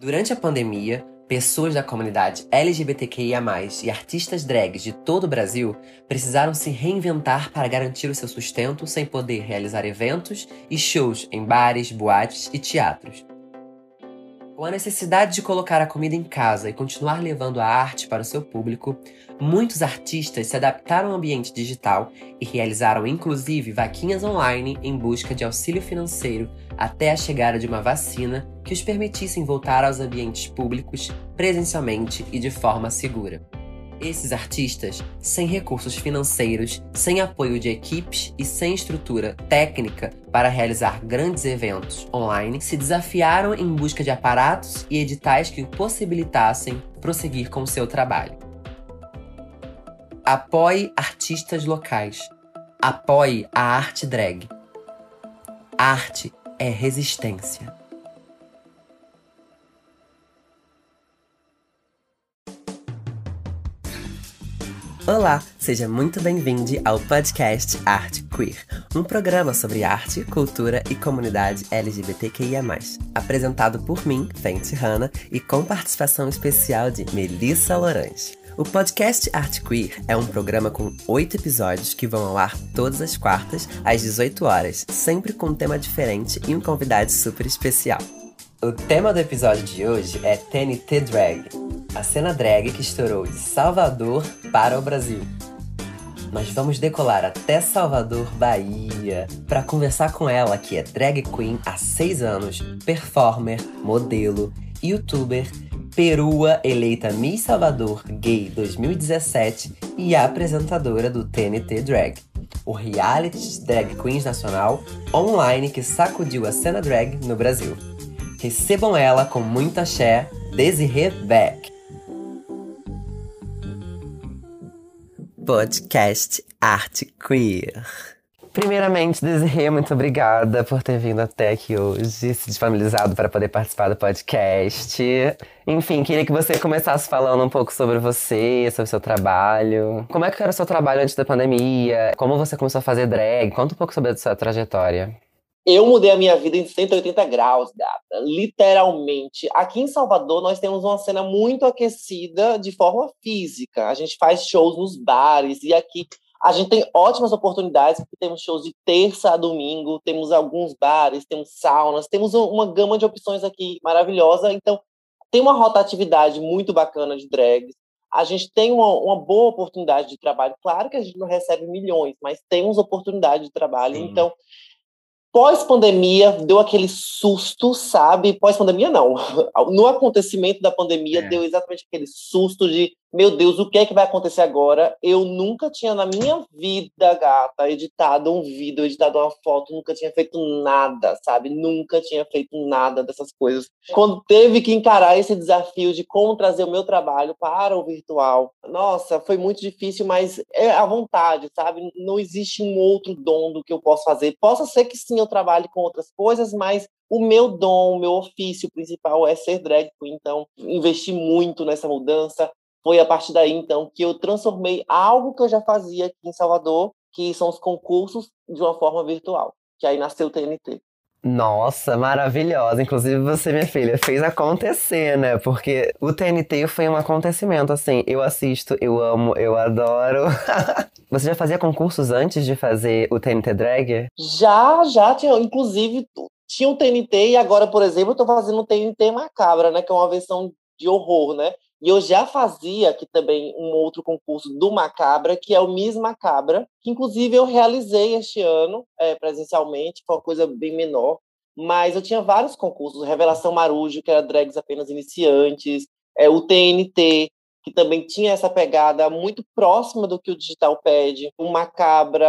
Durante a pandemia, pessoas da comunidade LGBTQIA, e artistas drags de todo o Brasil precisaram se reinventar para garantir o seu sustento sem poder realizar eventos e shows em bares, boates e teatros. Com a necessidade de colocar a comida em casa e continuar levando a arte para o seu público, muitos artistas se adaptaram ao ambiente digital e realizaram inclusive vaquinhas online em busca de auxílio financeiro até a chegada de uma vacina que os permitissem voltar aos ambientes públicos presencialmente e de forma segura. Esses artistas, sem recursos financeiros, sem apoio de equipes e sem estrutura técnica para realizar grandes eventos online, se desafiaram em busca de aparatos e editais que possibilitassem prosseguir com seu trabalho. Apoie artistas locais. Apoie a arte drag. Arte é resistência. Olá, seja muito bem-vindo ao podcast Arte Queer, um programa sobre arte, cultura e comunidade LGBTQIA+, apresentado por mim, Fenty Hanna, e com participação especial de Melissa Lorange. O podcast Arte Queer é um programa com oito episódios que vão ao ar todas as quartas, às 18 horas, sempre com um tema diferente e um convidado super especial. O tema do episódio de hoje é TNT Drag, a cena drag que estourou de Salvador para o Brasil. Nós vamos decolar até Salvador, Bahia, para conversar com ela, que é drag queen há seis anos, performer, modelo, youtuber, perua eleita Miss Salvador Gay 2017 e apresentadora do TNT Drag, o reality drag queens nacional online que sacudiu a cena drag no Brasil. Recebam ela com muita axé, Desiree Beck. Podcast Arte Queer. Primeiramente, Desirê, muito obrigada por ter vindo até aqui hoje, se disponibilizado para poder participar do podcast. Enfim, queria que você começasse falando um pouco sobre você, sobre seu trabalho. Como é que era o seu trabalho antes da pandemia? Como você começou a fazer drag? Conta um pouco sobre a sua trajetória. Eu mudei a minha vida em 180 graus, gata. Literalmente. Aqui em Salvador, nós temos uma cena muito aquecida de forma física. A gente faz shows nos bares e aqui a gente tem ótimas oportunidades, porque temos shows de terça a domingo, temos alguns bares, temos saunas, temos uma gama de opções aqui maravilhosa. Então, tem uma rotatividade muito bacana de drags. A gente tem uma, uma boa oportunidade de trabalho. Claro que a gente não recebe milhões, mas temos oportunidade de trabalho. Uhum. Então, Pós-pandemia, deu aquele susto, sabe? Pós-pandemia, não. No acontecimento da pandemia, é. deu exatamente aquele susto de meu Deus, o que é que vai acontecer agora? Eu nunca tinha na minha vida, gata, editado um vídeo, editado uma foto, nunca tinha feito nada, sabe? Nunca tinha feito nada dessas coisas. Quando teve que encarar esse desafio de como trazer o meu trabalho para o virtual, nossa, foi muito difícil, mas é à vontade, sabe? Não existe um outro dom do que eu posso fazer. Possa ser que sim eu trabalhe com outras coisas, mas o meu dom, o meu ofício principal é ser drag queen, então investi muito nessa mudança, foi a partir daí, então, que eu transformei algo que eu já fazia aqui em Salvador, que são os concursos, de uma forma virtual. Que aí nasceu o TNT. Nossa, maravilhosa. Inclusive, você, minha filha, fez acontecer, né? Porque o TNT foi um acontecimento, assim. Eu assisto, eu amo, eu adoro. você já fazia concursos antes de fazer o TNT Drag? Já, já. Tinha, inclusive, tinha o TNT e agora, por exemplo, eu tô fazendo o TNT Macabra, né? Que é uma versão de horror, né? E eu já fazia aqui também um outro concurso do Macabra, que é o Miss Macabra, que inclusive eu realizei este ano é, presencialmente, foi uma coisa bem menor. Mas eu tinha vários concursos, Revelação Marujo, que era drags apenas iniciantes, é, o TNT, que também tinha essa pegada muito próxima do que o digital pede, uma cabra,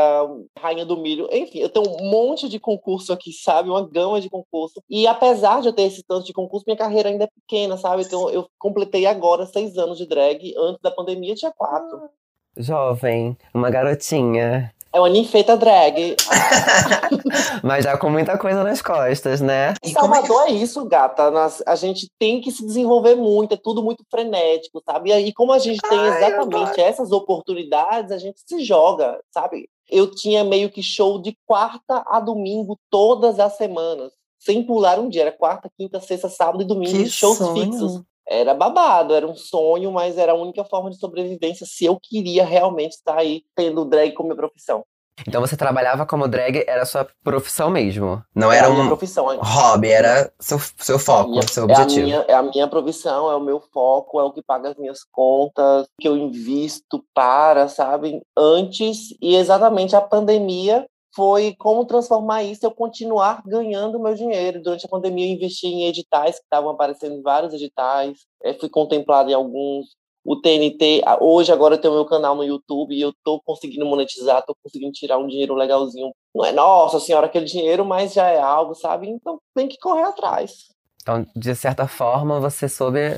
rainha do milho, enfim, eu tenho um monte de concurso aqui, sabe, uma gama de concurso. E apesar de eu ter esse tanto de concurso, minha carreira ainda é pequena, sabe? Então eu completei agora seis anos de drag, antes da pandemia tinha quatro. Jovem, uma garotinha. É uma ninfeta drag. Mas já com muita coisa nas costas, né? E Salvador é, que... é isso, gata. Nós, a gente tem que se desenvolver muito, é tudo muito frenético, sabe? E aí, como a gente tem exatamente Ai, essas oportunidades, a gente se joga, sabe? Eu tinha meio que show de quarta a domingo, todas as semanas. sem pular um dia. Era quarta, quinta, sexta, sábado e domingo, Que shows sonho. fixos. Era babado, era um sonho, mas era a única forma de sobrevivência se eu queria realmente estar aí tendo drag como minha profissão. Então você trabalhava como drag, era sua profissão mesmo. Não É era a minha um profissão. hobby, era seu, seu foco, Minha- seu é, a objetivo. minha, é a minha profissão, é o meu foco, é o que paga as minhas contas, que eu invisto para, sabe? Antes, e exatamente a pandemia foi como transformar isso, eu continuar ganhando meu dinheiro. Durante a pandemia, eu investi em editais, que estavam aparecendo em vários editais, eh, fui contemplado em alguns. O TNT, hoje agora eu tenho meu canal no YouTube e eu tô conseguindo monetizar, tô conseguindo tirar um dinheiro legalzinho. Não é, nossa senhora, aquele dinheiro, mas já é algo, sabe? Então tem que correr atrás. Então, de certa forma, você soube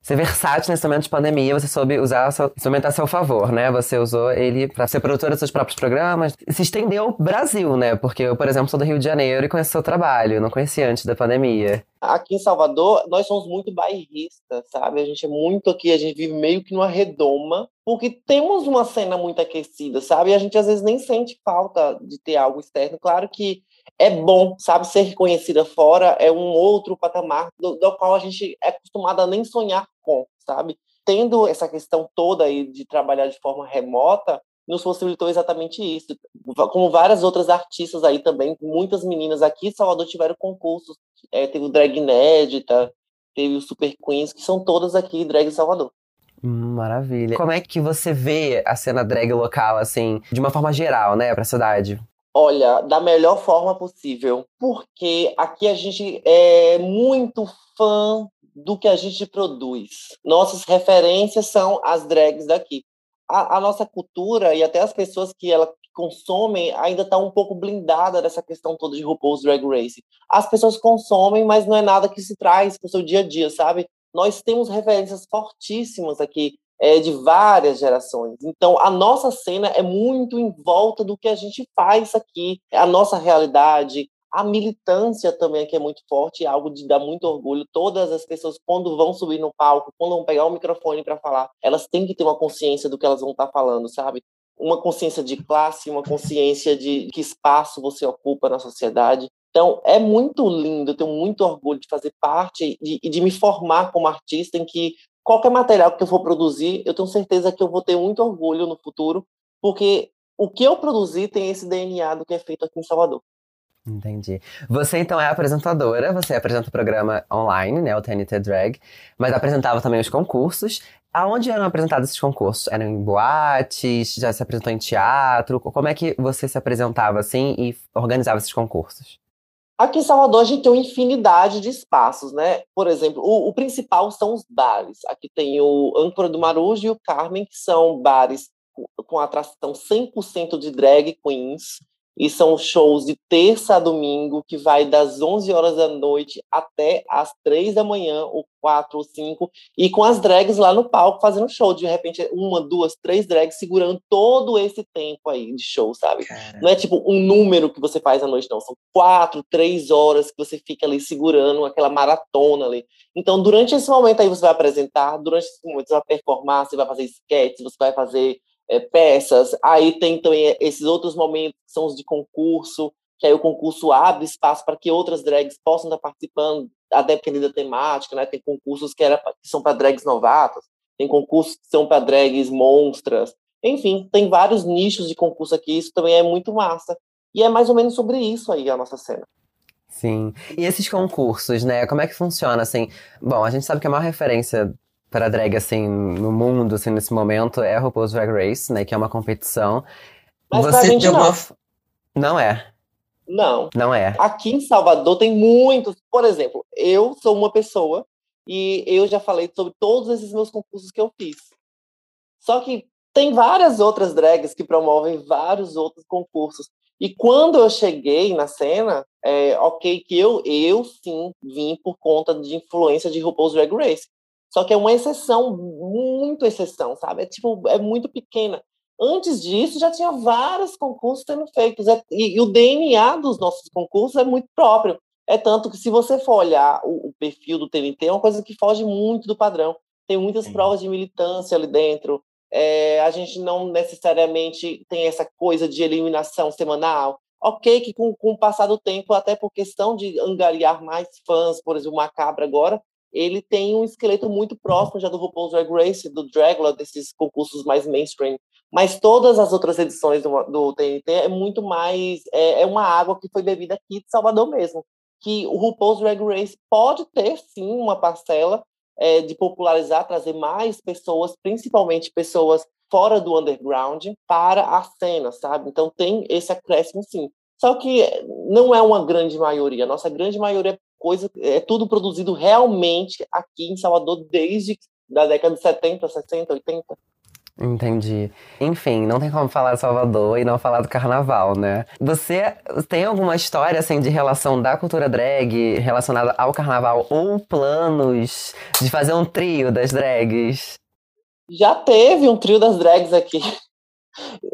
ser versátil nesse momento de pandemia, você soube usar o seu instrumento a seu favor, né? Você usou ele para ser produtora dos seus próprios programas. Se estendeu ao Brasil, né? Porque eu, por exemplo, sou do Rio de Janeiro e conheço seu trabalho, não conhecia antes da pandemia. Aqui em Salvador, nós somos muito bairristas, sabe? A gente é muito aqui, a gente vive meio que numa redoma, porque temos uma cena muito aquecida, sabe? E a gente às vezes nem sente falta de ter algo externo. Claro que é bom, sabe? Ser reconhecida fora é um outro patamar do, do qual a gente é acostumado a nem sonhar com, sabe? Tendo essa questão toda aí de trabalhar de forma remota, nos possibilitou exatamente isso. Como várias outras artistas aí também, muitas meninas aqui em Salvador tiveram concursos. É, teve o Drag Inédita, teve o Super Queens, que são todas aqui drag em Salvador. Maravilha. Como é que você vê a cena drag local, assim, de uma forma geral, né, pra cidade? Olha, da melhor forma possível, porque aqui a gente é muito fã do que a gente produz. Nossas referências são as drags daqui. A, a nossa cultura e até as pessoas que ela consomem ainda está um pouco blindada dessa questão toda de RuPaul's Drag Race. As pessoas consomem, mas não é nada que se traz para o seu dia a dia, sabe? Nós temos referências fortíssimas aqui é, de várias gerações. Então, a nossa cena é muito em volta do que a gente faz aqui, a nossa realidade, a militância também que é muito forte, é algo de dar muito orgulho. Todas as pessoas, quando vão subir no palco, quando vão pegar o microfone para falar, elas têm que ter uma consciência do que elas vão estar falando, sabe? Uma consciência de classe, uma consciência de que espaço você ocupa na sociedade. Então, é muito lindo, eu tenho muito orgulho de fazer parte e de, de me formar como artista em que qualquer material que eu for produzir, eu tenho certeza que eu vou ter muito orgulho no futuro, porque o que eu produzi tem esse DNA do que é feito aqui em Salvador. Entendi. Você então é apresentadora, você apresenta o programa online, né, o TNT Drag, mas apresentava também os concursos. Aonde eram apresentados esses concursos? Eram em boates? Já se apresentou em teatro? Como é que você se apresentava assim e organizava esses concursos? Aqui em Salvador a gente tem uma infinidade de espaços, né? Por exemplo, o, o principal são os bares. Aqui tem o Âncora do Marujo e o Carmen, que são bares com, com atração 100% de drag queens. E são shows de terça a domingo, que vai das 11 horas da noite até as 3 da manhã, ou 4 ou 5, e com as drags lá no palco fazendo show. De repente, uma, duas, três drags segurando todo esse tempo aí de show, sabe? Não é tipo um número que você faz à noite, não. São quatro, três horas que você fica ali segurando aquela maratona ali. Então, durante esse momento aí você vai apresentar, durante esse momento você vai performar, você vai fazer sketches, você vai fazer é, peças. Aí tem também esses outros momentos que são os de concurso, que aí o concurso abre espaço para que outras drags possam estar participando, a depender da temática, né? Tem concursos que, era, que são para drags novatas, tem concursos que são para drags monstras. Enfim, tem vários nichos de concurso aqui, isso também é muito massa. E é mais ou menos sobre isso aí a nossa cena. Sim. E esses concursos, né? Como é que funciona, assim? Bom, a gente sabe que a maior referência para drag, assim, no mundo, assim, nesse momento é a RuPaul's Drag Race, né? Que é uma competição. Mas pra gente não. Não é, Não. não é. Aqui em Salvador tem muitos. Por exemplo, eu sou uma pessoa e eu já falei sobre todos esses meus concursos que eu fiz. Só que tem várias outras drags que promovem vários outros concursos. E quando eu cheguei na cena, é, ok, que eu, eu sim vim por conta de influência de RuPaul's Drag Race. Só que é uma exceção, muito exceção, sabe? É tipo, é muito pequena. Antes disso, já tinha vários concursos sendo feitos. É- E, e o DNA dos nossos concursos é muito próprio. É tanto que, se você for olhar o, o perfil do TNT, é uma coisa que foge muito do padrão. Tem muitas Sim. provas de militância ali dentro. É, a gente não necessariamente tem essa coisa de eliminação semanal. Ok, que com, com o passar do tempo, até por questão de angariar mais fãs, por exemplo, Macabra agora, ele tem um esqueleto muito próximo já do RuPaul's Drag Race, do Dragula, desses concursos mais mainstream. Mas todas as outras edições do, do TNT é muito mais. É, é, uma água que foi bebida aqui de Salvador mesmo. Que o RuPaul's Drag Race pode ter, sim, uma parcela é, de popularizar, trazer mais pessoas, principalmente pessoas fora do underground, para a cena, sabe? Então tem esse acréscimo, sim. Só que não é uma grande maioria. Nossa grande maioria coisa é tudo produzido realmente aqui em Salvador desde da década de 70, 60, 80. Entendi. Enfim, não tem como falar de Salvador e não falar do carnaval, né? Você tem alguma história, assim, de relação da cultura drag relacionada ao carnaval ou planos de fazer um trio das drags? Já teve um trio das drags aqui.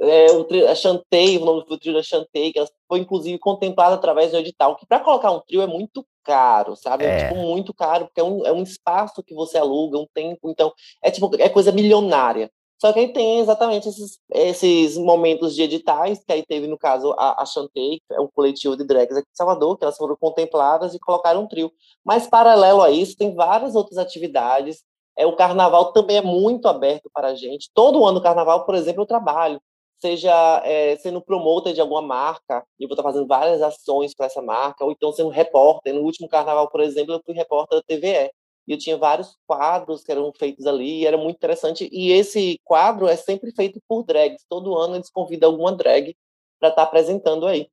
É, o trio, a Chantei, o nome do trio da Chantei, que foi inclusive contemplado através do edital, que para colocar um trio é muito caro, sabe? É, é tipo muito caro, porque é um, é um espaço que você aluga, um tempo, então é tipo, é coisa milionária. Só que aí tem exatamente esses, esses momentos de editais, que aí teve, no caso, a, a Chantei, que é um coletivo de drags aqui de Salvador, que elas foram contempladas e colocaram um trio. Mas, paralelo a isso, tem várias outras atividades. É, o carnaval também é muito aberto para a gente. Todo ano, carnaval, por exemplo, eu trabalho. Seja é, sendo promotor de alguma marca, e eu vou estar fazendo várias ações para essa marca, ou então sendo repórter. No último carnaval, por exemplo, eu fui repórter da TVE e eu tinha vários quadros que eram feitos ali, e era muito interessante. E esse quadro é sempre feito por drags. Todo ano eles convidam alguma drag para estar apresentando aí.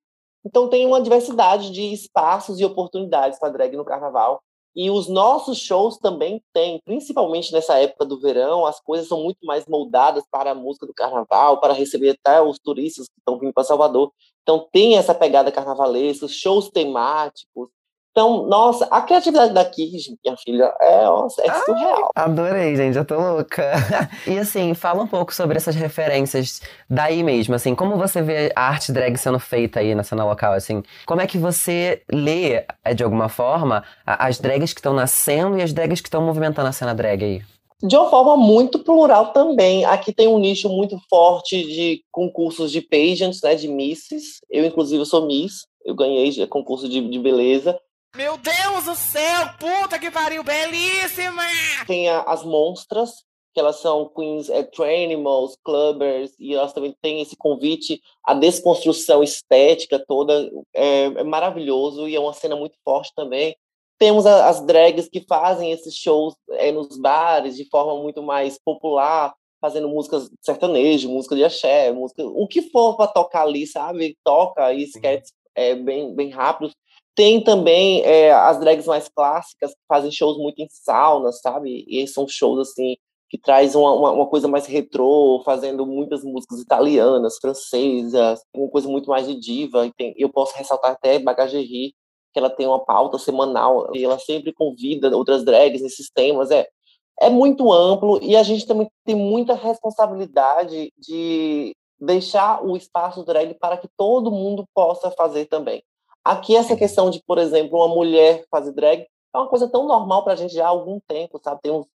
Então tem uma diversidade de espaços e oportunidades para drag no carnaval. E os nossos shows também têm, principalmente nessa época do verão, as coisas são muito mais moldadas para a música do carnaval, para receber até os turistas que estão vindo para Salvador. Então tem essa pegada carnavalesca, shows temáticos, então, nossa, a criatividade daqui, minha filha, é, nossa, é surreal. Adorei, gente, já tô louca. e assim, fala um pouco sobre essas referências daí mesmo, assim, como você vê a arte drag sendo feita aí na cena local, assim, como é que você lê, é, de alguma forma, as drags que estão nascendo e as drags que estão movimentando a cena drag aí? De uma forma muito plural também. Aqui tem um nicho muito forte de concursos de pageants, né, de misses. Eu, inclusive, sou miss. Eu ganhei concurso de, de beleza. Meu Deus do céu, puta que pariu, belíssima! Tem a, as monstras, que elas são queens, é, trainimals, clubbers, e elas também têm esse convite à desconstrução estética toda, é, é maravilhoso, e é uma cena muito forte também. Temos a, as drags que fazem esses shows é, nos bares de forma muito mais popular, fazendo músicas sertanejo, música de axé, música, o que for para tocar ali, sabe? Toca e sketches é, bem, bem rápidos. Tem também é, as drags mais clássicas que fazem shows muito em sauna, sabe? E são shows assim que traz uma, uma, uma, coisa mais retrô, fazendo muitas músicas italianas, francesas, uma coisa muito mais de diva. E tem, eu posso ressaltar até Bagagerie, que ela tem uma pauta semanal e ela sempre convida outras drags nesses temas. É, é muito amplo e a gente também tem muita responsabilidade de deixar o espaço drag para que todo mundo possa fazer também. Aqui, essa questão de, por exemplo, uma mulher fazer drag é uma coisa tão normal para a gente já há algum tempo, sabe? Tem uns,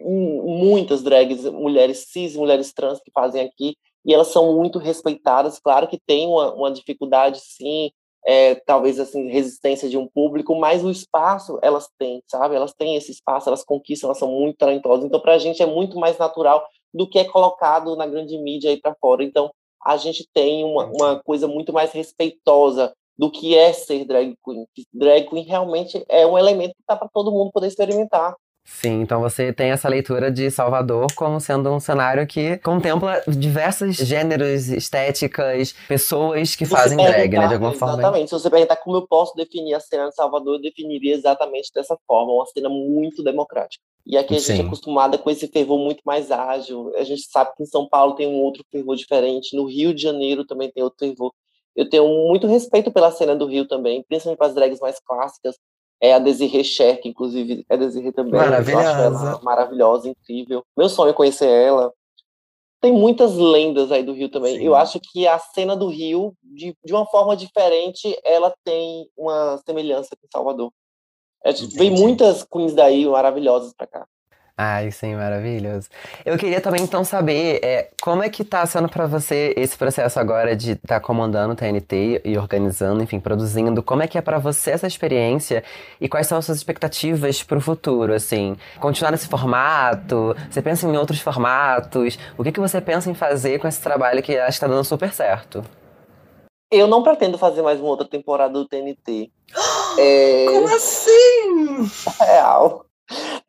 muitas drags, mulheres cis, mulheres trans que fazem aqui, e elas são muito respeitadas. Claro que tem uma, uma dificuldade, sim, é, talvez assim resistência de um público, mas o espaço elas têm, sabe? Elas têm esse espaço, elas conquistam, elas são muito talentosas. Então, para a gente é muito mais natural do que é colocado na grande mídia aí para fora. Então, a gente tem uma, uma coisa muito mais respeitosa do que é ser drag queen. Drag queen realmente é um elemento que está para todo mundo poder experimentar. Sim, então você tem essa leitura de Salvador como sendo um cenário que contempla diversos gêneros, estéticas, pessoas que fazem drag, né, de alguma exatamente, forma. Exatamente. Se você perguntar como eu posso definir a cena de Salvador, eu definiria exatamente dessa forma, uma cena muito democrática. E aqui a gente Sim. é acostumada com esse fervor muito mais ágil. A gente sabe que em São Paulo tem um outro fervor diferente, no Rio de Janeiro também tem outro fervor eu tenho muito respeito pela cena do Rio também, principalmente para as drags mais clássicas. É a Desiree Cher, que inclusive é Desiree também. Maravilhosa. maravilhosa, incrível. Meu sonho é conhecer ela. Tem muitas lendas aí do Rio também. Sim. Eu acho que a cena do Rio, de, de uma forma diferente, ela tem uma semelhança com Salvador. É, vem muitas queens daí maravilhosas para cá. Ai, sim, maravilhoso. Eu queria também então saber é, como é que tá sendo para você esse processo agora de estar tá comandando o TNT e organizando, enfim, produzindo. Como é que é para você essa experiência e quais são as suas expectativas para o futuro, assim? Continuar nesse formato? Você pensa em outros formatos? O que, que você pensa em fazer com esse trabalho que acho que está dando super certo? Eu não pretendo fazer mais uma outra temporada do TNT. é... Como assim? Real.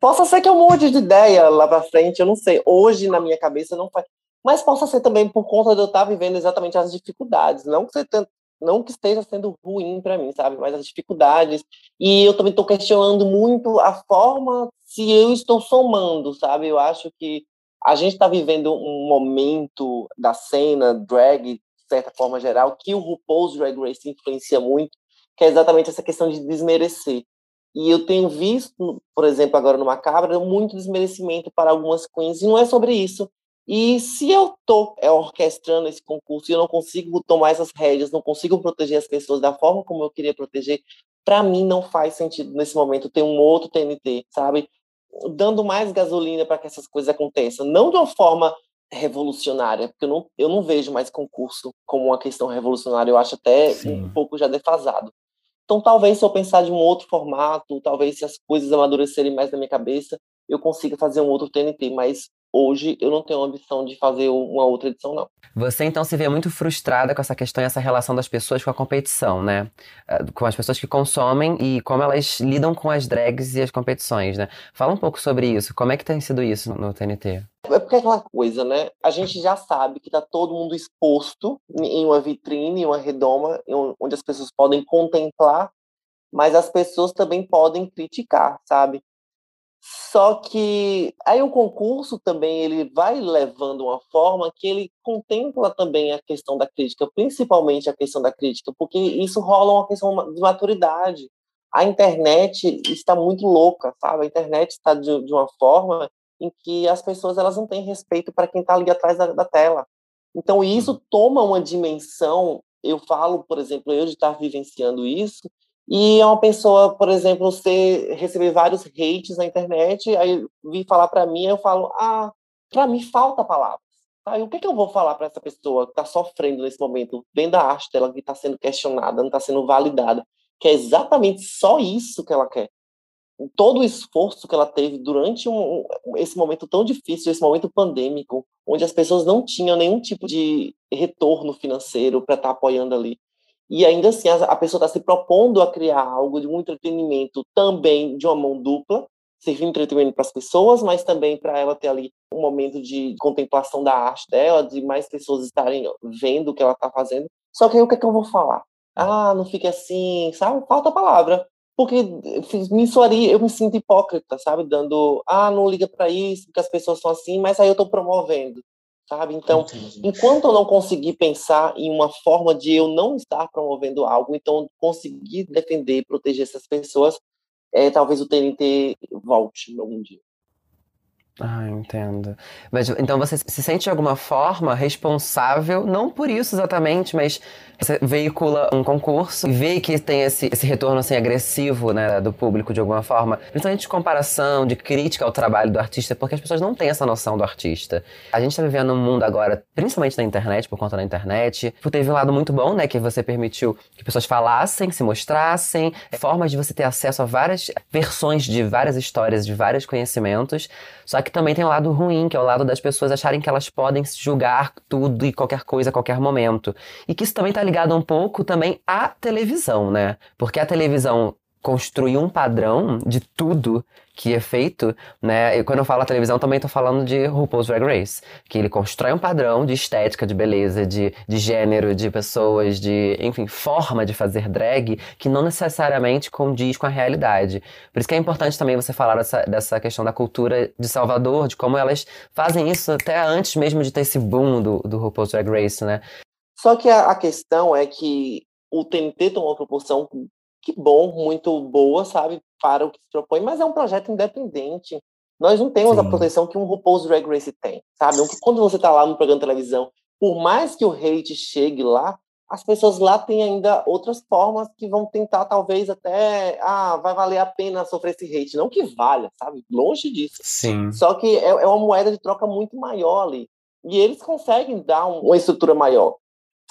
Possa ser que eu mude de ideia lá pra frente, eu não sei. Hoje, na minha cabeça, não faz. Mas possa ser também por conta de eu estar vivendo exatamente as dificuldades. Não que, não que esteja sendo ruim para mim, sabe? Mas as dificuldades. E eu também estou questionando muito a forma se eu estou somando, sabe? Eu acho que a gente está vivendo um momento da cena drag, de certa forma geral, que o RuPaul's Drag Race influencia muito, que é exatamente essa questão de desmerecer. E eu tenho visto, por exemplo, agora no Macabra, muito desmerecimento para algumas queens, e não é sobre isso. E se eu estou é, orquestrando esse concurso e eu não consigo tomar essas rédeas, não consigo proteger as pessoas da forma como eu queria proteger, para mim não faz sentido nesse momento ter um outro TNT, sabe? Dando mais gasolina para que essas coisas aconteçam. Não de uma forma revolucionária, porque eu não, eu não vejo mais concurso como uma questão revolucionária, eu acho até Sim. um pouco já defasado. Então, talvez se eu pensar de um outro formato, talvez se as coisas amadurecerem mais na minha cabeça, eu consiga fazer um outro TNT, mas hoje eu não tenho a ambição de fazer uma outra edição, não. Você então se vê muito frustrada com essa questão e essa relação das pessoas com a competição, né? Eh, com as pessoas que consomem e como elas lidam com as drags e as competições, né? Fala um pouco sobre isso. Como é que tem sido isso no TNT? É porque é aquela coisa, né? A gente já sabe que tá todo mundo exposto em uma vitrine, em uma redoma, onde as pessoas podem contemplar, mas as pessoas também podem criticar, sabe? Só que aí o concurso também ele vai levando uma forma que ele contempla também a questão da crítica, principalmente a questão da crítica, porque isso rola uma questão de maturidade. A internet está muito louca, sabe? A internet está de, de uma forma em que as pessoas elas não têm respeito para quem está ali atrás da, da, tela. Então isso toma uma dimensão. Eu falo, por exemplo, eu de estar vivenciando isso e é uma pessoa, por exemplo, você receber vários hates na internet, aí vir falar para mim, eu falo, ah, para mim falta palavras. Tá? E o que, que eu vou falar para essa pessoa que está sofrendo nesse momento, vendo a arte dela que está sendo questionada, não está sendo validada, que é exatamente só isso que ela quer todo o esforço que ela teve durante um, esse momento tão difícil, esse momento pandêmico, onde as pessoas não tinham nenhum tipo de retorno financeiro para estar tá apoiando ali. E ainda assim, a, pessoa está se propondo a criar algo de um entretenimento também de uma mão dupla, servir entretenimento para as pessoas, mas também para ela ter ali um momento de contemplação da arte dela, de mais pessoas estarem vendo o que ela está fazendo. Só que aí o que, é que eu vou falar? Ah, não fique assim, sabe? Falta a palavra porque me soaria, eu me sinto hipócrita, sabe? Dando, ah, não liga para isso, porque as pessoas são assim, mas aí eu estou promovendo, sabe? Então, enquanto eu não conseguir pensar em uma forma de eu não estar promovendo algo, então conseguir defender, proteger essas pessoas, é, talvez o TNT volte algum dia. Ah, entendo. Mas então você se sente de alguma forma responsável, não por isso exatamente, mas você veicula um concurso e vê que tem esse, esse retorno assim agressivo, né, do público de alguma forma, principalmente de comparação, de crítica ao trabalho do artista, porque as pessoas não têm essa noção do artista. A gente está vivendo um mundo agora, principalmente na internet, por conta da internet, teve um lado muito bom, né, que você permitiu que pessoas falassem, se mostrassem, formas de você ter acesso a várias versões de várias histórias, de vários conhecimentos. Só que também tem o lado ruim, que é o lado das pessoas acharem que elas podem julgar tudo e qualquer coisa a qualquer momento. E que isso também está ligado um pouco também à televisão, né? Porque a televisão construir um padrão de tudo que é feito, né? E quando eu falo televisão, também tô falando de RuPaul's Drag Race, que ele constrói um padrão de estética, de beleza, de, de gênero, de pessoas, de, enfim, forma de fazer drag, que não necessariamente condiz com a realidade. Por isso que é importante também você falar dessa, dessa questão da cultura de Salvador, de como elas fazem isso até antes mesmo de ter esse boom do, do RuPaul's Drag Race, né? Só que a, a questão é que o TNT tomou uma proporção que bom, muito boa, sabe, para o que se propõe, mas é um projeto independente. Nós não temos Sim. a proteção que um RuPaul's Drag Race tem, sabe? Quando você está lá no programa de televisão, por mais que o hate chegue lá, as pessoas lá têm ainda outras formas que vão tentar, talvez, até, ah, vai valer a pena sofrer esse hate. Não que valha, sabe? Longe disso. Sim. Só que é, é uma moeda de troca muito maior ali. E eles conseguem dar um, uma estrutura maior.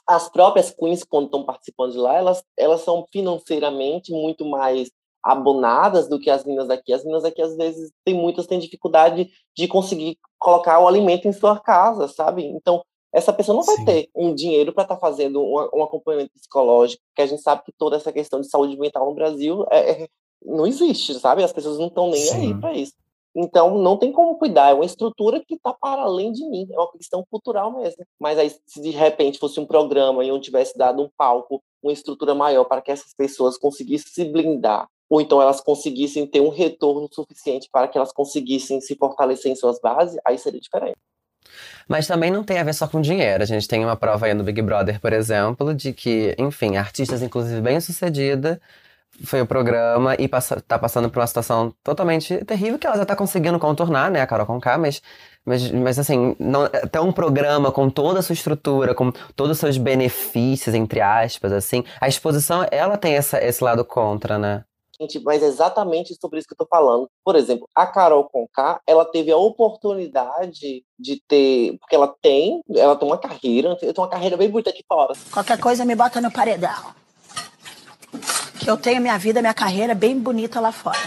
As próprias queens, quando estão participando de lá, elas, elas são financeiramente muito mais abonadas do que as meninas daqui. As meninas daqui, às vezes, tem muitas têm dificuldade de conseguir colocar o alimento em sua casa, sabe? Então, essa pessoa não vai Sim. ter um dinheiro para estar tá fazendo um, um, acompanhamento psicológico, porque a gente sabe que toda essa questão de saúde mental no Brasil é, é não existe, sabe? As pessoas não estão nem Sim. aí para isso. Então, não tem como cuidar, é uma estrutura que está para além de mim, é uma questão cultural mesmo. Mas aí, se de repente fosse um programa e eu tivesse dado um palco, uma estrutura maior para que essas pessoas conseguissem se blindar, ou então elas conseguissem ter um retorno suficiente para que elas conseguissem se fortalecer em suas bases, aí seria diferente. Mas também não tem a ver só com dinheiro. A gente tem uma prova aí no Big Brother, por exemplo, de que, enfim, artistas, inclusive bem-sucedida, foi o programa e passa, tá passando por uma situação totalmente terrível que ela já tá conseguindo contornar, né, a Carol Conká, mas, mas, mas assim, não, até um programa com toda a sua estrutura, com todos os seus benefícios, entre aspas, assim, a exposição, ela tem essa, esse lado contra, né? mas é exatamente sobre isso que eu tô falando. Por exemplo, a Carol Conká, ela teve a oportunidade de ter, porque ela tem, ela tem uma carreira, tem uma carreira bem bonita aqui fora. Qualquer coisa me bota no paredão. Que eu tenho minha vida, minha carreira bem bonita lá fora.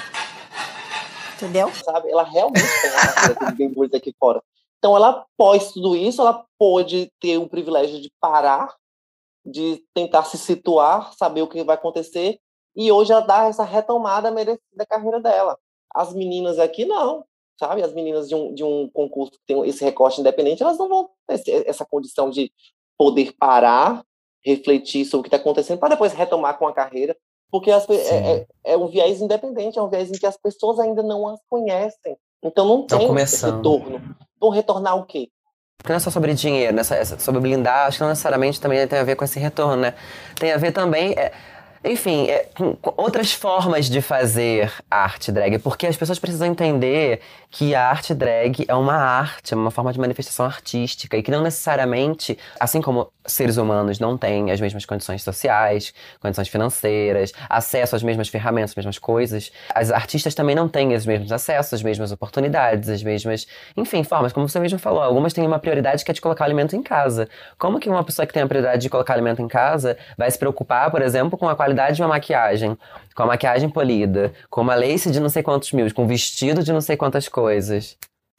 Entendeu? Sabe, ela realmente tem uma carreira bem bonita aqui fora. Então, ela, após tudo isso, ela pôde ter o privilégio de parar, de tentar se situar, saber o que vai acontecer e hoje ela dá essa retomada merecida da carreira dela. As meninas aqui não, sabe? As meninas de um, de um concurso que tem esse recorte independente, elas não vão ter essa condição de poder parar, refletir sobre o que está acontecendo, para depois retomar com a carreira, porque as, é, é, é, um viés independente, é um viés em que as pessoas ainda não as conhecem. Então não tem retorno. Vão retornar o quê? Porque não é só sobre dinheiro, né? sobre blindar, acho que não necessariamente também tem a ver com esse retorno, né? Tem a ver também. É enfim, é, outras formas de fazer arte drag, porque as pessoas precisam entender que a arte drag é uma arte, é uma forma de manifestação artística e que não necessariamente, assim como seres humanos não têm as mesmas condições sociais, condições financeiras, acesso às mesmas ferramentas, às mesmas coisas, as artistas também não têm os mesmos acessos, as mesmas oportunidades, as mesmas, enfim, formas, como você mesmo falou, algumas têm uma prioridade que é de colocar alimento em casa. Como que uma pessoa que tem a prioridade de colocar alimento em casa vai se preocupar, por exemplo, com a qualidade de uma maquiagem, com a maquiagem polida, com uma lace de não sei quantos mil, com um vestido de não sei quantas coisas.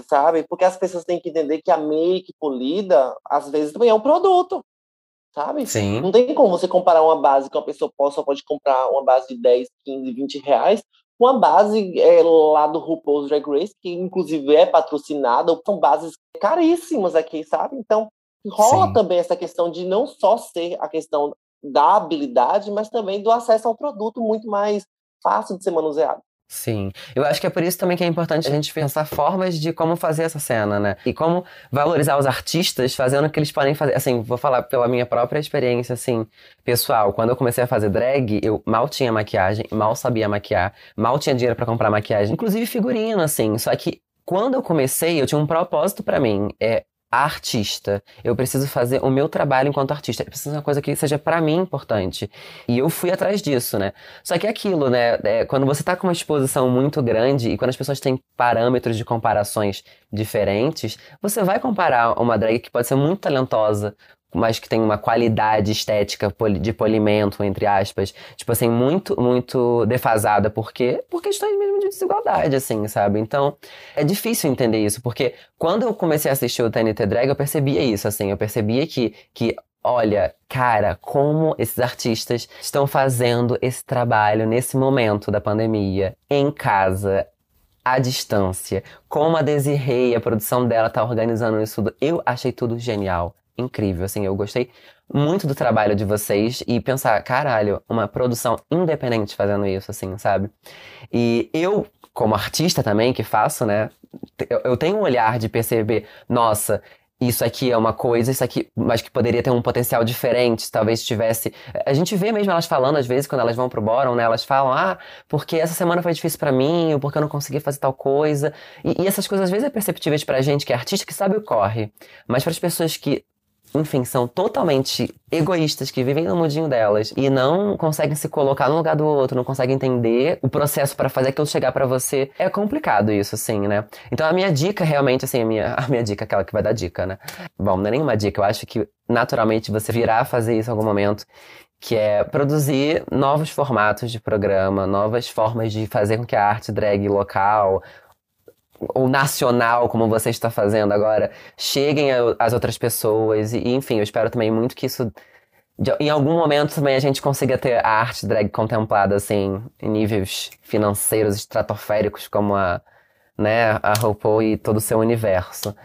Sabe? Porque as pessoas têm que entender que a make polida, às vezes, também é um produto. Sabe? Sim. Não tem como você comparar uma base que uma pessoa só pode comprar uma base de 10, 15, 20 reais com uma base é, lá do RuPaul's Drag Race, que inclusive é patrocinada, são bases caríssimas aqui, sabe? Então, rola Sim. também essa questão de não só ser a questão da habilidade, mas também do acesso ao produto muito mais fácil de ser manuseado. Sim. Eu acho que é por isso também que é importante a gente pensar formas de como fazer essa cena, né? E como valorizar os artistas fazendo o que eles podem fazer. Assim, vou falar pela minha própria experiência, assim, pessoal. Quando eu comecei a fazer drag, eu mal tinha maquiagem, mal sabia maquiar, mal tinha dinheiro para comprar maquiagem, inclusive figurino, assim. Só que quando eu comecei, eu tinha um propósito para mim. É artista. Eu preciso fazer o meu trabalho enquanto artista. Eu preciso de uma coisa que seja para mim importante. E eu fui atrás disso, né? Só que é aquilo, né? É, quando você tá com uma exposição muito grande e quando as pessoas têm parâmetros de comparações diferentes, você vai comparar uma drag que pode ser muito talentosa mas que tem uma qualidade estética de polimento, entre aspas, tipo assim, muito, muito defasada. Por quê? Por questões mesmo de desigualdade, assim, sabe? Então, é difícil entender isso, porque quando eu comecei a assistir o TNT Drag, eu percebia isso, assim, eu percebia que, que olha, cara, como esses artistas estão fazendo esse trabalho nesse momento da pandemia, em casa, à distância. Como a Desiree, a produção dela, tá organizando isso tudo. Eu achei tudo genial incrível, assim, eu gostei muito do trabalho de vocês e pensar, caralho, uma produção independente fazendo isso, assim, sabe? E eu, como artista também, que faço, né, eu, tenho um olhar de perceber, nossa, isso aqui é uma coisa, isso aqui, mas que poderia ter um potencial diferente, talvez tivesse. A gente vê mesmo elas falando, às vezes, quando elas vão pro Boron, né? Elas falam, ah, porque essa semana foi difícil para mim, ou porque eu não consegui fazer tal coisa. E, e essas coisas, às vezes, é perceptíveis pra gente que é artista que sabe o corre. Mas para as pessoas que enfim, são totalmente egoístas, que vivem no mundinho delas e não conseguem se colocar no lugar do outro, não conseguem entender o processo para fazer aquilo chegar para você. É complicado isso, assim, né? Então a minha dica, realmente, assim, a minha, a minha dica, aquela que vai dar dica, né? Bom, não é nenhuma dica, eu acho que naturalmente você virá fazer isso em algum momento que é produzir novos formatos de programa, novas formas de fazer com que a arte drag local ou nacional, como você está fazendo agora, cheguem às outras pessoas. E, enfim, eu espero também muito que isso. De, em algum momento também a gente consiga ter a arte drag contemplada, assim, em níveis financeiros estratosféricos, como a, né, a RuPaul e todo o seu universo.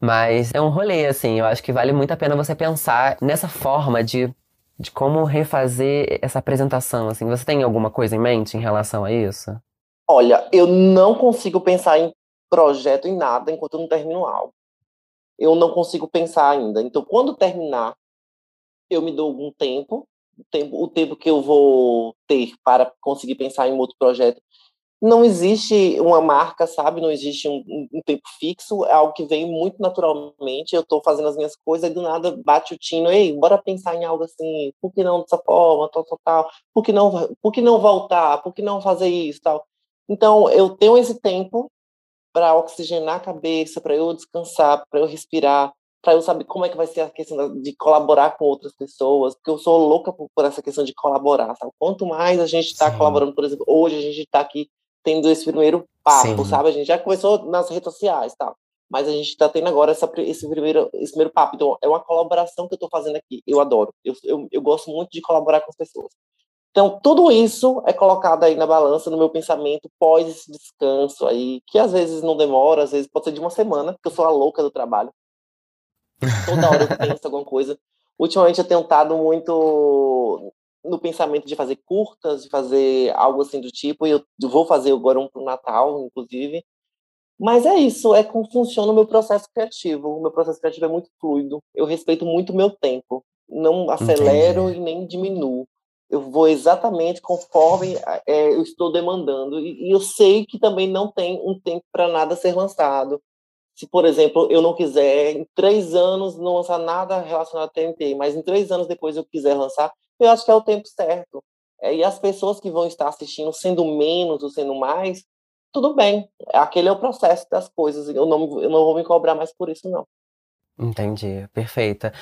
Mas é um rolê, assim, eu acho que vale muito a pena você pensar nessa forma de, de como refazer essa apresentação, assim. Você tem alguma coisa em mente em relação a isso? Olha, eu não consigo pensar em projeto em nada enquanto eu não termino algo. Eu não consigo pensar ainda. Então, quando terminar, eu me dou algum tempo, o tempo, o tempo que eu vou ter para conseguir pensar em outro projeto. Não existe uma marca, sabe? Não existe um, um tempo fixo. É algo que vem muito naturalmente. Eu estou fazendo as minhas coisas e do nada bate o tino. Ei, bora pensar em algo assim. Por que não dessa forma, tal, tal, tal? Por que não, por que não voltar? Por que não fazer isso, tal? Então, eu tenho esse tempo para oxigenar a cabeça, para eu descansar, para eu respirar, para eu saber como é que vai ser a questão de colaborar com outras pessoas, porque eu sou louca por, por essa questão de colaborar, sabe? Quanto mais a gente está colaborando, por exemplo, hoje a gente está aqui tendo esse primeiro papo, Sim. sabe? A gente já começou nas redes sociais, tal, mas a gente está tendo agora essa, esse, primeiro, esse primeiro papo. Então, é uma colaboração que eu estou fazendo aqui. Eu adoro. Eu, eu, eu gosto muito de colaborar com as pessoas. Então, tudo isso é colocado aí na balança no meu pensamento pós esse descanso aí, que às vezes não demora, às vezes pode ser de uma semana, porque eu sou a louca do trabalho. Toda hora eu penso alguma coisa. Ultimamente eu tenho estado muito no pensamento de fazer curtas, de fazer algo assim do tipo, e eu vou fazer agora um para o Natal, inclusive. Mas é isso, é como funciona o meu processo criativo. O meu processo criativo é muito fluido. Eu respeito muito o meu tempo. Não acelero Entendi. e nem diminuo eu vou exatamente conforme é, eu estou demandando. E, e, eu sei que também não tem um tempo para nada ser lançado. Se, por exemplo, eu não quiser, em três anos, não lançar nada relacionado a TNT, mas em três anos depois eu quiser lançar, eu acho que é o tempo certo. É, e as pessoas que vão estar assistindo, sendo menos ou sendo mais, tudo bem. Aquele é o processo das coisas. Eu não, eu não vou me cobrar mais por isso, não. Entendi, perfeita.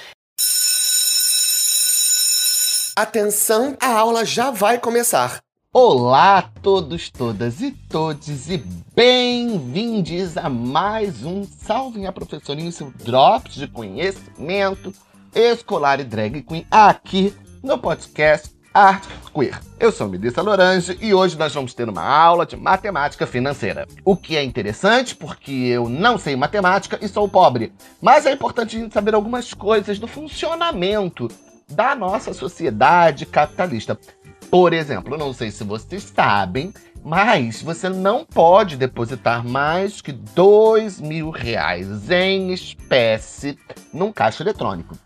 Atenção, a aula já vai começar. Olá a todos, todas e todes e bem-vindos a mais um Salve a Professorinho, seu Drops de conhecimento escolar e drag queen aqui no podcast Art Queer. Eu sou Melissa Lorange e hoje nós vamos ter uma aula de matemática financeira. O que é interessante porque eu não sei matemática e sou pobre, mas é importante a gente saber algumas coisas do funcionamento da nossa sociedade capitalista. Por exemplo, não sei se vocês sabem, mas você não pode depositar mais que dois mil reais em espécie num caixa eletrônico.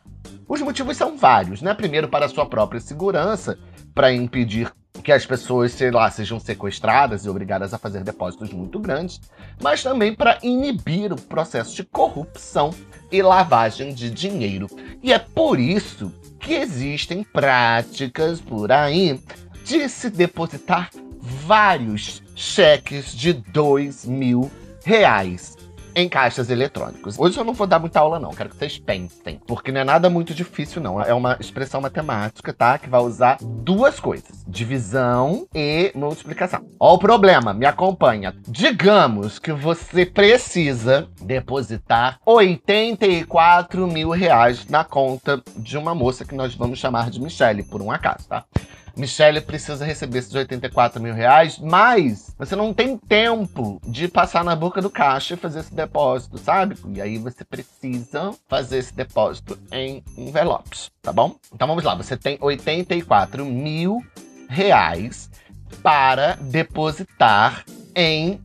Os motivos são vários, né? Primeiro, para sua própria segurança, para impedir que as pessoas, sei lá, sejam sequestradas e obrigadas a fazer depósitos muito grandes, mas também para inibir o processo de corrupção e lavagem de dinheiro. E é por isso que existem práticas por aí de se depositar vários cheques de dois mil reais em caixas eletrônicos. Hoje eu não vou dar muita aula, não. Quero que vocês pensem. Porque não é nada muito difícil, não. É uma expressão matemática, tá? Que vai usar duas coisas: divisão e multiplicação. Ó, o problema, me acompanha. Digamos que você precisa depositar 84 mil reais na conta de uma moça que nós vamos chamar de Michelle, por um acaso, tá? Michelle precisa receber esses 84 mil reais, mas você não tem tempo de passar na boca do caixa e fazer esse depósito, sabe? E aí você precisa fazer esse depósito em envelopes, tá bom? Então vamos lá, você tem 84 mil reais para depositar em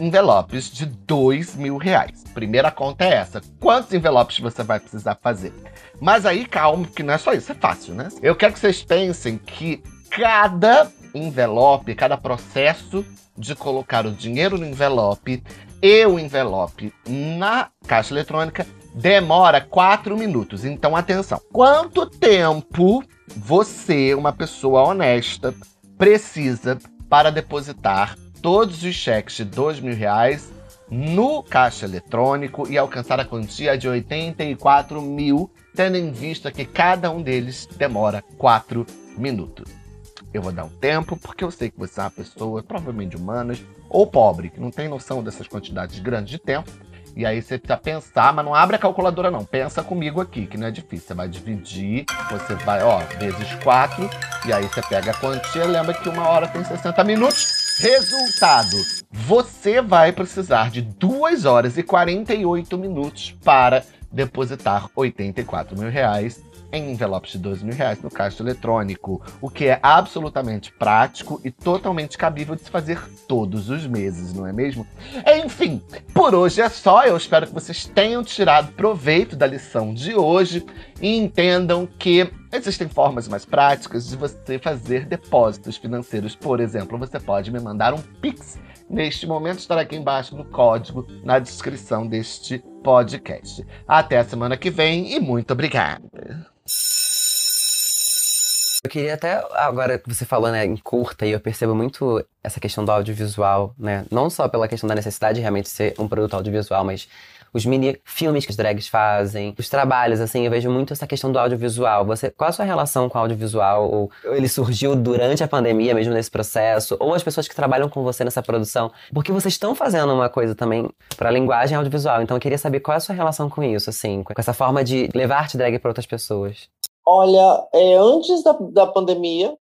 envelopes de dois mil reais. Primeira conta é essa. Quantos envelopes você vai precisar fazer? Mas aí, calma, que não é só isso, é fácil, né? Eu quero que vocês pensem que cada envelope, cada processo de colocar o dinheiro no envelope e o envelope na caixa eletrônica demora 4 minutos. Então, atenção. Quanto tempo você, uma pessoa honesta, precisa para depositar todos os cheques de dois mil reais no caixa eletrônico e alcançar a quantia de 84 mil, tendo em vista que cada um deles demora 4 minutos. Eu vou dar um tempo, porque eu sei que você é uma pessoa provavelmente humanas ou pobre, que não tem noção dessas quantidades grandes de tempo. E aí você precisa pensar, mas não abre a calculadora não. Pensa comigo aqui, que não é difícil. Você vai dividir, você vai, ó, vezes 4, e aí você pega a quantia, lembra que uma hora tem 60 minutos. Resultado: você vai precisar de 2 horas e 48 minutos para depositar 84 mil reais em envelopes de 12 mil reais no caixa eletrônico, o que é absolutamente prático e totalmente cabível de se fazer todos os meses, não é mesmo? Enfim, por hoje é só. Eu espero que vocês tenham tirado proveito da lição de hoje e entendam que existem formas mais práticas de você fazer depósitos financeiros. Por exemplo, você pode me mandar um Pix neste momento estará aqui embaixo no código na descrição deste podcast. Até a semana que vem e muito obrigada. Eu queria até, agora que você falou, né, em curta, e eu percebo muito essa questão do audiovisual, né? Não só pela questão da necessidade de realmente ser um produto audiovisual, mas os mini filmes que as drags fazem, os trabalhos, assim, eu vejo muito essa questão do audiovisual. Você, qual a sua relação com o audiovisual? Ou ele surgiu durante a pandemia, mesmo nesse processo? Ou as pessoas que trabalham com você nessa produção? Porque vocês estão fazendo uma coisa também para a linguagem audiovisual. Então eu queria saber qual é a sua relação com isso, assim, com essa forma de levar arte drag para outras pessoas. Olha, é, antes da, da pandemia,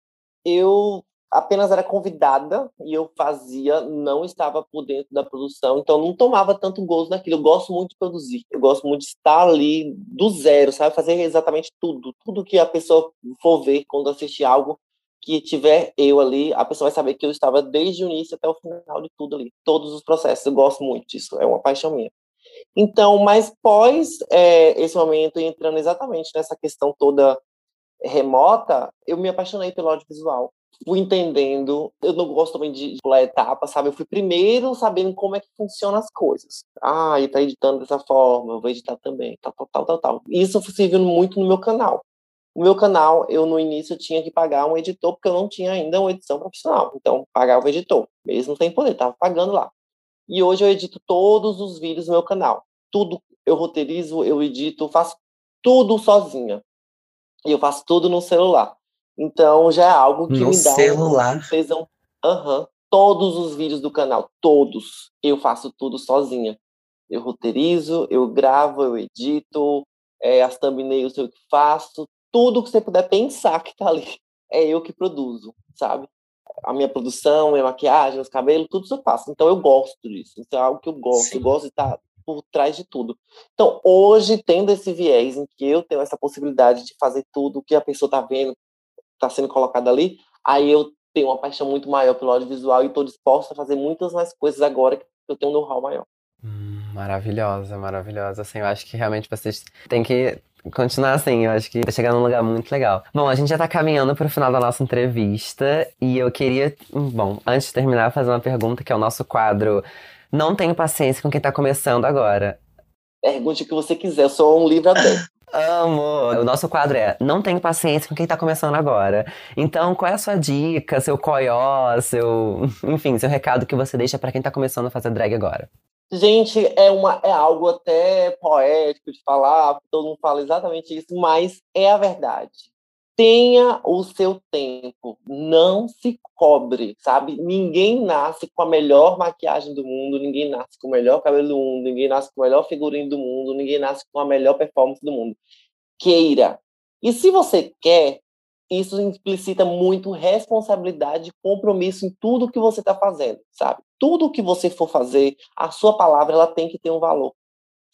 eu apenas era convidada e eu fazia, não estava por dentro da produção, então não tomava tanto gozo naquilo. Eu gosto muito de produzir, eu gosto muito de estar ali do zero, sabe? Fazer exatamente tudo. Tudo que a pessoa for ver quando assistir algo que tiver eu ali, a pessoa vai saber que eu estava desde o início até o final de tudo ali. Todos os processos, eu gosto muito disso, é uma paixão minha. Então, mas pós é, esse momento, entrando exatamente nessa questão toda remota, eu me apaixonei pelo audiovisual. Fui entendendo, eu não gosto também de pular etapa, sabe? Eu fui primeiro sabendo como é que funcionam as coisas. Ah, ele tá editando dessa forma, eu vou editar também, tal, tal, tal, tal, tal. Isso serviu muito no meu canal. O meu canal, eu no início tinha que pagar um editor, porque eu não tinha ainda uma edição profissional. Então, pagava o editor, mesmo sem poder, tava pagando lá. E hoje eu edito todos os vídeos do meu canal. Tudo eu roteirizo, eu edito, faço tudo sozinha. E eu faço tudo no celular. Então já é algo que no me dá celular. um tesão. Aham. Todos os vídeos do canal, todos, eu faço tudo sozinha. Eu roteirizo, eu gravo, eu edito, é, as thumbnails eu que faço, tudo que você puder pensar que tá ali, é eu que produzo, sabe? A minha produção, minha maquiagem, os cabelos, tudo isso eu faço. Então eu gosto disso. Isso é algo que eu gosto. Sim. Eu gosto de estar por trás de tudo. Então, hoje, tendo esse viés em que eu tenho essa possibilidade de fazer tudo que a pessoa está vendo, está sendo colocado ali, aí eu tenho uma paixão muito maior pelo audiovisual e estou disposta a fazer muitas mais coisas agora que eu tenho um know-how maior. Hum, maravilhosa, maravilhosa. Assim, eu acho que realmente vocês têm que continuar assim. Eu acho que vai chegar num lugar muito legal. Bom, a gente já tá caminhando pro final da nossa entrevista e eu queria, bom, antes de terminar, fazer uma pergunta que é o nosso quadro Não Tenho Paciência com quem tá começando agora. Pergunte o que você quiser, eu sou um livro aberto. Amo! O nosso quadro é Não tenho paciência com quem tá começando agora. Então, qual é a sua dica, seu coió, seu. Enfim, seu recado que você deixa pra quem tá começando a fazer drag agora? Gente, é, uma, é algo até poético de falar, todo mundo fala exatamente isso, mas é a verdade. Tenha o seu tempo, não se cobre, sabe? Ninguém nasce com a melhor maquiagem do mundo, ninguém nasce com o melhor cabelo do mundo, ninguém nasce com o melhor figurino do mundo, ninguém nasce com a melhor performance do mundo. Queira. E se você quer, isso implicita muito responsabilidade e compromisso em tudo que você está fazendo, sabe? Tudo que você for fazer, a sua palavra ela tem que ter um valor,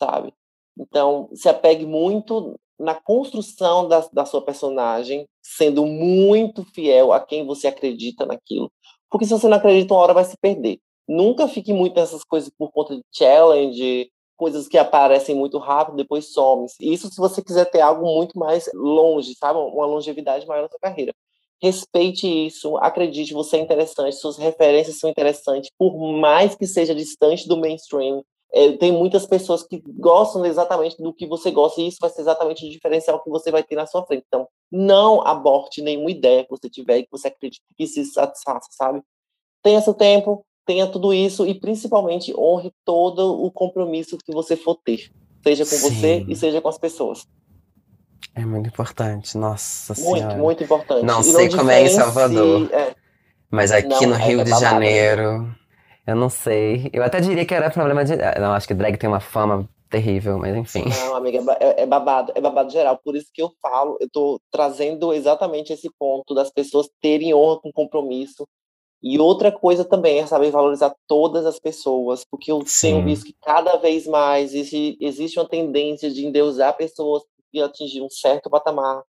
sabe? Então, se apegue muito na construção da, da sua personagem, sendo muito fiel a quem você acredita naquilo. Porque se você não acredita, uma hora vai se perder. Nunca fique muito nessas coisas por conta de challenge, coisas que aparecem muito rápido, depois somem. Isso se você quiser ter algo muito mais longe, sabe? Uma longevidade maior na sua carreira. Respeite isso, acredite, você é interessante, suas referências são interessantes, por mais que seja distante do mainstream, é, tem muitas pessoas que gostam exatamente do que você gosta, e isso vai ser exatamente o diferencial que você vai ter na sua frente. Então, não aborte nenhuma ideia que você tiver e que você acredite que se satisfaça, sabe? Tenha seu tempo, tenha tudo isso e principalmente honre todo o compromisso que você for ter, seja com Sim. você e seja com as pessoas. É muito importante, nossa Muito, senhora. muito importante. Não E sei como é em Salvador. é, Mas aqui Não, no é- Rio é de. Janeiro, eu não sei. Eu até diria que era problema de. ah, Não, acho que drag tem uma fama terrível, mas enfim. Não, amiga, é é, é babado, é babado geral. Por isso que eu falo, eu tô trazendo exatamente esse ponto das pessoas terem honra com compromisso. E outra coisa também é saber valorizar todas as pessoas, porque eu Sim. tenho visto que cada vez mais existe, existe uma tendência de endeusar pessoas que atingiram um certo patamar.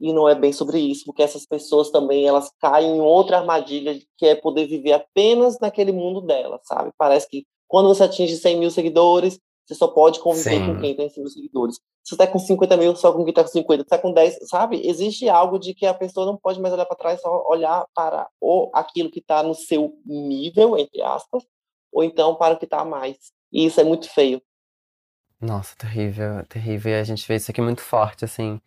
E não é bem sobre isso, porque essas pessoas também elas caem em outra armadilha que é poder viver apenas naquele mundo delas, sabe? Parece que quando você atinge 100 mil seguidores, você só pode conviver Sim. com quem tem 100 mil seguidores. Se você tá com 50 mil, só com quem tá com 50. Se tá com 10, sabe? Existe algo de que a pessoa não pode mais olhar para trás, só olhar para ou aquilo que está no seu nível, entre aspas, ou então para o que está a mais. E isso é muito feio. Nossa, terrível, terrível. E a gente vê isso aqui muito forte, assim.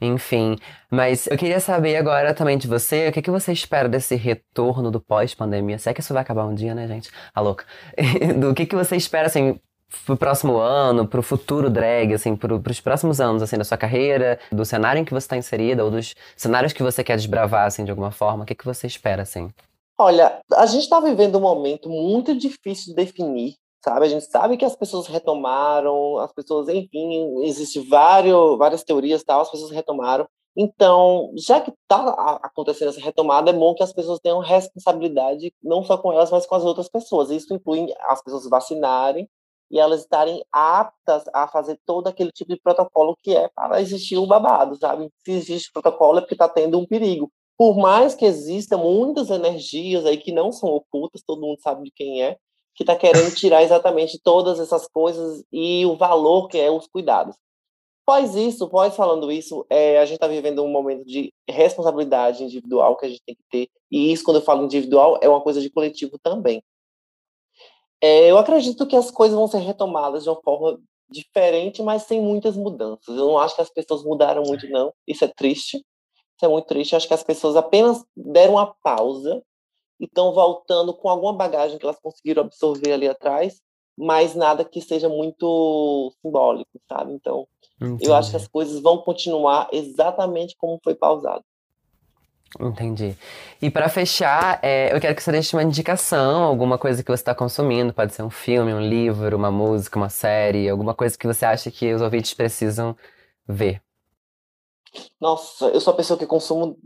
Enfim, mas eu queria saber agora também de você, o que que você espera desse retorno do pós-pandemia? Se é que isso vai acabar um dia, né, gente? A louca. Do que que você espera, assim, pro próximo ano, pro futuro drag, assim, pro, pros próximos anos, assim, da sua carreira, do cenário em que você está inserida, ou dos cenários que você quer desbravar, assim, de alguma forma? O que que você espera, assim? Olha, a gente está vivendo um momento muito difícil de definir, sabe? A gente sabe que as pessoas retomaram, as pessoas, enfim, existem vários, várias teorias tal, as pessoas retomaram. Então, já que está acontecendo essa retomada, é bom que as pessoas tenham responsabilidade, não só com elas, mas com as outras pessoas. Isso inclui as pessoas vacinarem e elas estarem aptas a fazer todo aquele tipo de protocolo que é para existir o babado, sabe? Se existe protocolo é porque está tendo um perigo por mais que existam muitas energias aí que não são ocultas, todo mundo sabe de quem é, que está querendo tirar exatamente todas essas coisas e o valor que é os cuidados. Pós isso, pós falando isso, é, a gente está vivendo um momento de responsabilidade individual que a gente tem que ter, e isso, quando eu falo individual, é uma coisa de coletivo também. É, eu acredito que as coisas vão ser retomadas de uma forma diferente, mas sem muitas mudanças. Eu não acho que as pessoas mudaram muito, não. Isso é triste. Isso é muito triste. Eu acho que as pessoas apenas deram uma pausa e estão voltando com alguma bagagem que elas conseguiram absorver ali atrás, mas nada que seja muito simbólico, sabe? Então, eu acho que as coisas vão continuar exatamente como foi pausado. Entendi. E para fechar, é, eu quero que você deixe uma indicação, alguma coisa que você está consumindo, pode ser um filme, um livro, uma música, uma série, alguma coisa que você acha que os ouvintes precisam ver. Nossa, eu sou a pessoa que consumo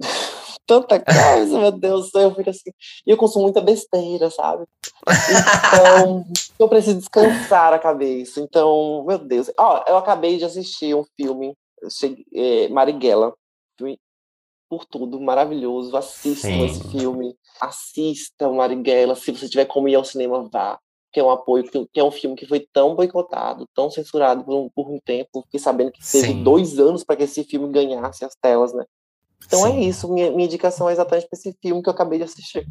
tanta coisa, meu Deus do céu, eu fico assim. E eu consumo muita besteira, sabe? Então, eu preciso descansar a cabeça. Então, meu Deus. Ó, eu acabei de assistir um filme, cheguei, é, Marighella. Filme por tudo, maravilhoso. Assistam Sim. esse filme. Assistam Marighella. Se você tiver como ir ao cinema, vá. Que é um apoio, que que é um filme que foi tão boicotado, tão censurado por um, por um tempo. Fiquei sabendo que teve Sim. dois anos para que esse filme ganhasse as telas, né? Então é Sim. isso. Minha, minha indicação é exatamente para esse filme que eu acabei de assistir.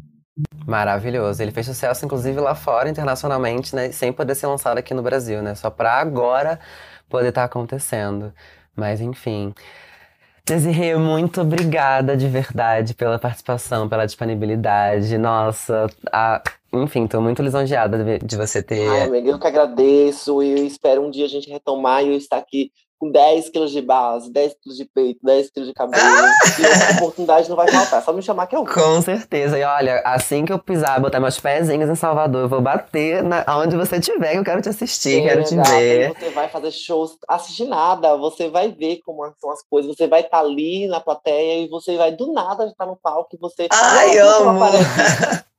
Maravilhoso. Ele fez sucesso, inclusive, lá fora, internacionalmente, né? Sem poder ser lançado aqui no Brasil, né? Só pra agora poder estar acontecendo. Mas, enfim. Desirê, muito obrigada de verdade pela participação, pela disponibilidade. Nossa, a- enfim, tô muito lisonjeada de, de você ter. Ai, amiga, eu que agradeço. E espero um dia a gente retomar e eu estar aqui com 10 quilos de base, 10 quilos de peito, 10 quilos de cabelo. e essa oportunidade não vai faltar. É só me chamar que eu vou. Com certeza. E olha, assim que eu pisar, botar meus pezinhos em Salvador, eu vou bater na, onde você estiver, eu quero te assistir, quero te Exato, ver. Você vai fazer shows, assistir nada, você vai ver como são as coisas, você vai estar ali na plateia e você vai do nada estar no palco e você. Ai, não amo!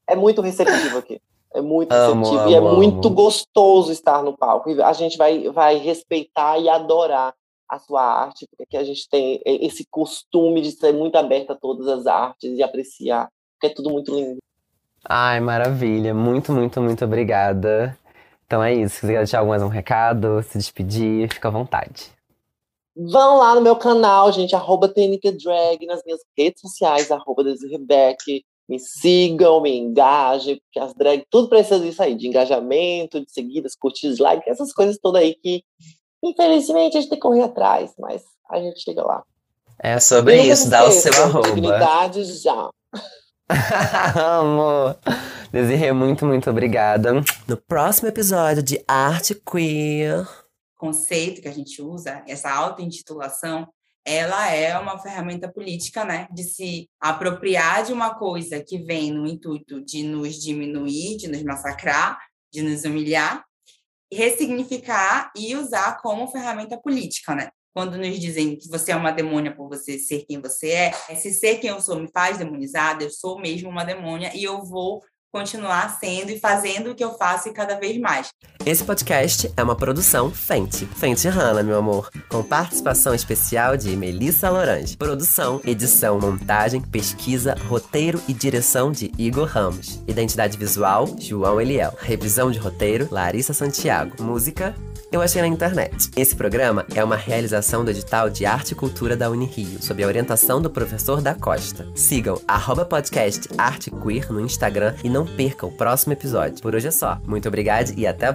É muito receptivo aqui. É muito Amo, receptivo e é amo, muito amo. gostoso estar no palco. E a gente vai, vai respeitar e adorar a sua arte, porque a gente tem esse costume de ser muito aberto a todas as artes e apreciar, porque é tudo muito lindo. Ai, maravilha. Muito, muito, muito obrigada. Então é isso. Se quiser deixar mais um recado, se despedir, fica à vontade. Vão lá no meu canal, gente, arroba Drag, nas minhas redes sociais, arroba Desirrebeck. Me sigam, me engajem, porque as drag tudo precisa disso aí, de engajamento, de seguidas, curtidas, likes, essas coisas todas aí que, infelizmente, a gente tem que correr atrás, mas a gente chega lá. É sobre isso, dá o seu arroba. Dignidade já. Amor. Desirê, muito, muito obrigada. No próximo episódio de Arte Queer. conceito que a gente usa, essa auto-intitulação, ela é uma ferramenta política, né? De se apropriar de uma coisa que vem no intuito de nos diminuir, de nos massacrar, de nos humilhar, ressignificar e usar como ferramenta política, né? Quando nos dizem que você é uma demônia por você ser quem você é, se ser quem eu sou me faz demonizada, eu sou mesmo uma demônia e eu vou continuar sendo e fazendo o que eu faço e cada vez mais. Esse podcast é uma produção Fenty. Fenty Hanna, meu amor. Com participação especial de Melissa Lorange. Produção, edição, montagem, pesquisa, roteiro e direção de Igor Ramos. Identidade visual, João Eliel. Revisão de roteiro, Larissa Santiago. Música, eu achei na internet. Esse programa é uma realização do edital de Arte e Cultura da Unirio, sob a orientação do professor da Costa. Sigam arroba podcast Arte Queer no Instagram e não percam o próximo episódio. Por hoje é só. Muito obrigado e até a